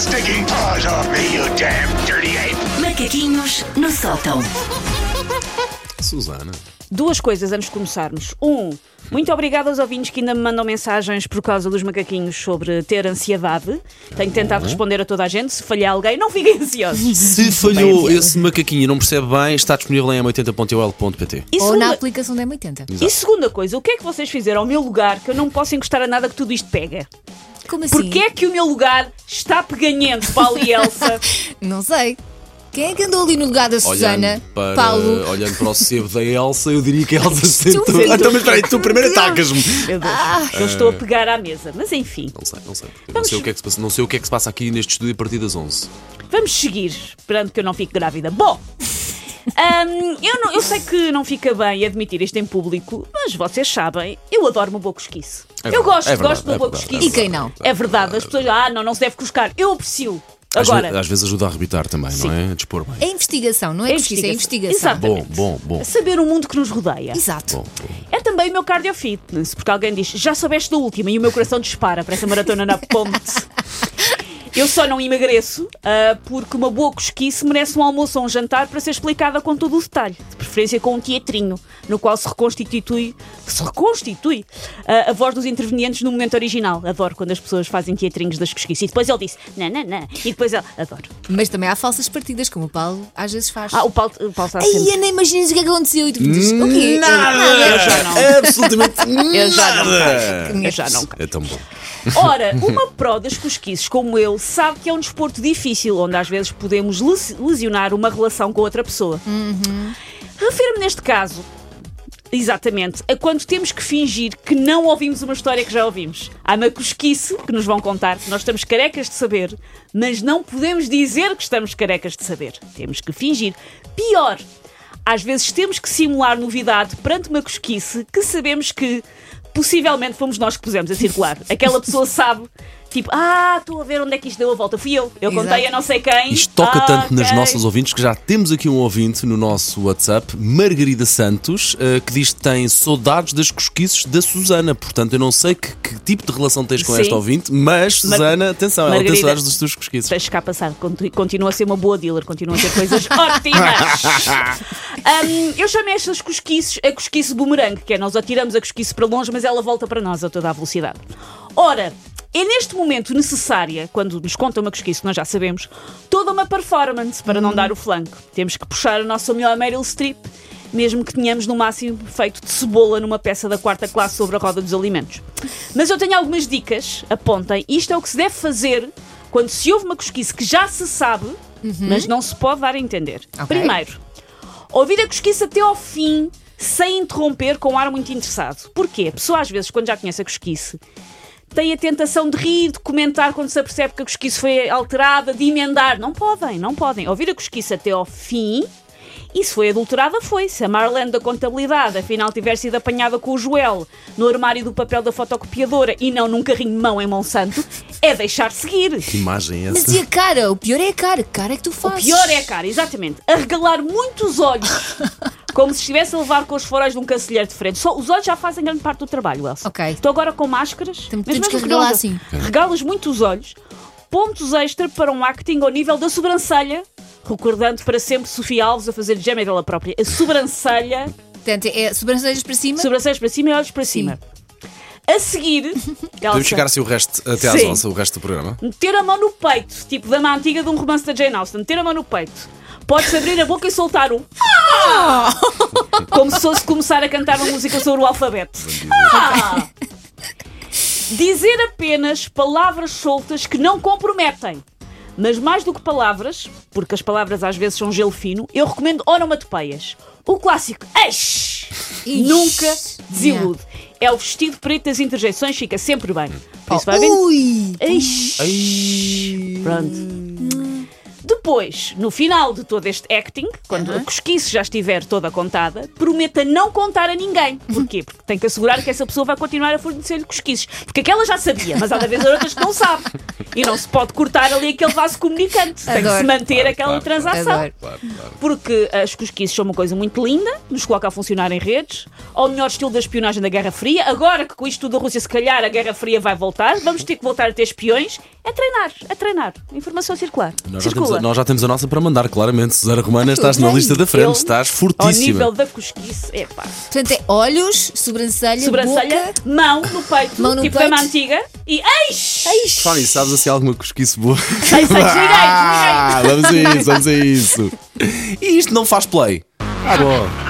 stinking paws off me, you damn dirty ape! Macaquinhos no sótão. Susana. Duas coisas antes de começarmos. Um, muito obrigada aos ouvintes que ainda me mandam mensagens por causa dos macaquinhos sobre ter ansiedade. Tenho tentado responder a toda a gente. Se falhar alguém, não fiquem ansiosos. Se falhou esse macaquinho e não percebe bem, está disponível em m80.ol.pt. E Ou segunda, na aplicação da M80. e segunda coisa, o que é que vocês fizeram ao meu lugar que eu não posso encostar a nada que tudo isto pega? Como assim? Porquê é que o meu lugar está peganhento, Paulo e Elsa? Não sei. Quem é que andou ali no lugar da Susana? Para, Paulo. olhando para o sebo da Elsa, eu diria que a Elsa sentou. Ah, então, mas espera aí, tu primeiro atacas-me. Meu Deus, eu estou a pegar à mesa. Mas enfim, Não sei, não sei. Não Vamos- sei, o que é que se passa, não sei o que é que se passa aqui neste estúdio a partir das 11. vamos seguir, esperando que eu não fique grávida. Bom, hum, eu, não- eu sei que não fica bem admitir isto em público, mas vocês sabem, eu adoro uma boa cosquice. É eu verdade, gosto, é verdade, gosto de uma é boa verdade, cosquice. E quem não? É verdade, as pessoas, ah, não, não se deve cuscar. Eu aprecio. Às, Agora, ve- às vezes ajuda a arrebitar também, Sim. não é? A dispor bem. É investigação, não é É pesquisa, é investigação. Exato. Bom, bom, bom. saber o mundo que nos rodeia. Exato. Bom, bom. É também o meu cardio fitness, porque alguém diz, já soubeste da última e o meu coração dispara para essa maratona na ponte. Eu só não emagreço ah, porque uma boa cosquice merece um almoço ou um jantar para ser explicada com todo o detalhe, de preferência com um teatrinho, no qual se reconstitui, se reconstitui ah, a voz dos intervenientes no momento original. Adoro quando as pessoas fazem teatrinhos das cosquices. E depois ele disse, não, não, não. E depois ele, adoro. Mas também há falsas partidas, como o Paulo às vezes faz. Ah, o Paulo, o Paulo está Ai, sempre. eu nem imaginas o que é que aconteceu e tu dizes, o quê? Eu já não. Absolutamente Eu já não nada. Eu já não É tão bom. Ora, uma pró das cosquices como eu sabe que é um desporto difícil, onde às vezes podemos les- lesionar uma relação com outra pessoa. Refiro-me neste caso, exatamente, a quando temos que fingir que não ouvimos uma história que já ouvimos. Há uma cosquice que nos vão contar que nós estamos carecas de saber, mas não podemos dizer que estamos carecas de saber. Temos que fingir. Pior, às vezes temos que simular novidade perante uma cosquice que sabemos que possivelmente fomos nós que pusemos a circular. Aquela pessoa sabe, tipo, ah, estou a ver onde é que isto deu a volta. Fui eu. Eu Exato. contei a não sei quem. Isto toca Ah, tanto nas ok. nossas ouvintes que já temos aqui um ouvinte no nosso WhatsApp, Margarida Santos, eh, que diz que tem saudades das cosquices da Susana. Portanto, eu não sei que, que tipo de relação tens com Sim. esta ouvinte, mas Susana, atenção, ela tem Margarida, saudades das tuas cosquices. Deixa cá passar, Conti- continua a ser uma boa dealer, continua a ter coisas ótimas. Hum, eu chamei estas cosquices a cosquice boomerang, que é nós atiramos a cosquice para longe, mas ela volta para nós a toda a velocidade. Ora, é neste momento necessária, quando nos conta uma cosquice, que nós já sabemos, toda uma performance para não dar o flanco. Temos que puxar a nossa melhor Meryl Streep, mesmo que tenhamos no máximo feito de cebola numa peça da quarta classe sobre a roda dos alimentos. Mas eu tenho algumas dicas, apontem. Isto é o que se deve fazer quando se ouve uma cosquice que já se sabe, mas não se pode dar a entender. Ok. Primeiro, ouvir a cosquice até ao fim, sem interromper, com um ar muito interessado. Porquê? A pessoa, às vezes, quando já conhece a cosquice, tem a tentação de rir, de comentar quando se apercebe que a cosquice foi alterada, de emendar. Não podem, não podem. Ouvir a cosquice até ao fim. E se foi adulterada, foi. Se a Marlene da contabilidade afinal tiver sido apanhada com o Joel no armário do papel da fotocopiadora e não num carrinho de mão em Monsanto, é deixar seguir. Que imagem é Mas essa? e a cara? O pior é a cara. Que cara é que tu O fazes? pior é a cara, exatamente. Arregalar muitos olhos. Como se estivesse a levar com os faróis de um cancelheiro de frente. Só, os olhos já fazem grande parte do trabalho, Elsa. Ok. Estou agora com máscaras. Tem- mas temos que não- assim. Regalas muito os olhos. Pontos extra para um acting ao nível da sobrancelha. Recordando para sempre Sofia Alves a fazer gêmea dela própria. A sobrancelha, Portanto, é sobrancelhas para cima. sobrancelhas para cima e olhos para cima. A seguir, Podemos ficar assim o resto, até às Sim. 11, o resto do programa? meter a mão no peito, tipo dama antiga de um romance da Jane Austen, meter a mão no peito. Podes abrir a boca e soltar um. Ah! Como se fosse começar a cantar uma música sobre o alfabeto. Ah! Dizer apenas palavras soltas que não comprometem. Mas mais do que palavras, porque as palavras às vezes são gelo fino, eu recomendo onomatopeias. O clássico Eish! Nunca desilude. É o vestido preto das interjeições, fica sempre bem. Por isso vai Oh, vendo. ui! Eish. Pronto. Depois, no final de todo este acting, quando a cosquice já estiver toda contada, prometa não contar a ninguém. Porquê? Porque tem que assegurar que essa pessoa vai continuar a fornecer-lhe cosquices. Porque aquela já sabia, mas há de haver outras que não sabe. E não se pode cortar ali aquele vaso comunicante. Tem que se manter aquela transação. Adoro. Claro, claro. Porque as cosquices são uma coisa muito linda, nos coloca a funcionar em redes, ao melhor estilo da espionagem da Guerra Fria. Agora que com isto tudo da Rússia, se calhar a Guerra Fria vai voltar, vamos ter que voltar a ter espiões. É treinar, é treinar. Informação circular. Nós já, temos a, nós já temos a nossa para mandar, claramente. Susana Romana, estás na lista da frente, Ele, estás Ao fortíssima. nível da cosquice, epá. Portanto, é olhos, sobrancelha, Sobrancelha, boca. mão no peito, Mão no tipo peito. da antiga. E eis! Fanny, sabes assim alguma cosquice boa? Sei, sei, Ah, vamos a isso, vamos a isso. E isto não faz play. Ah, bom.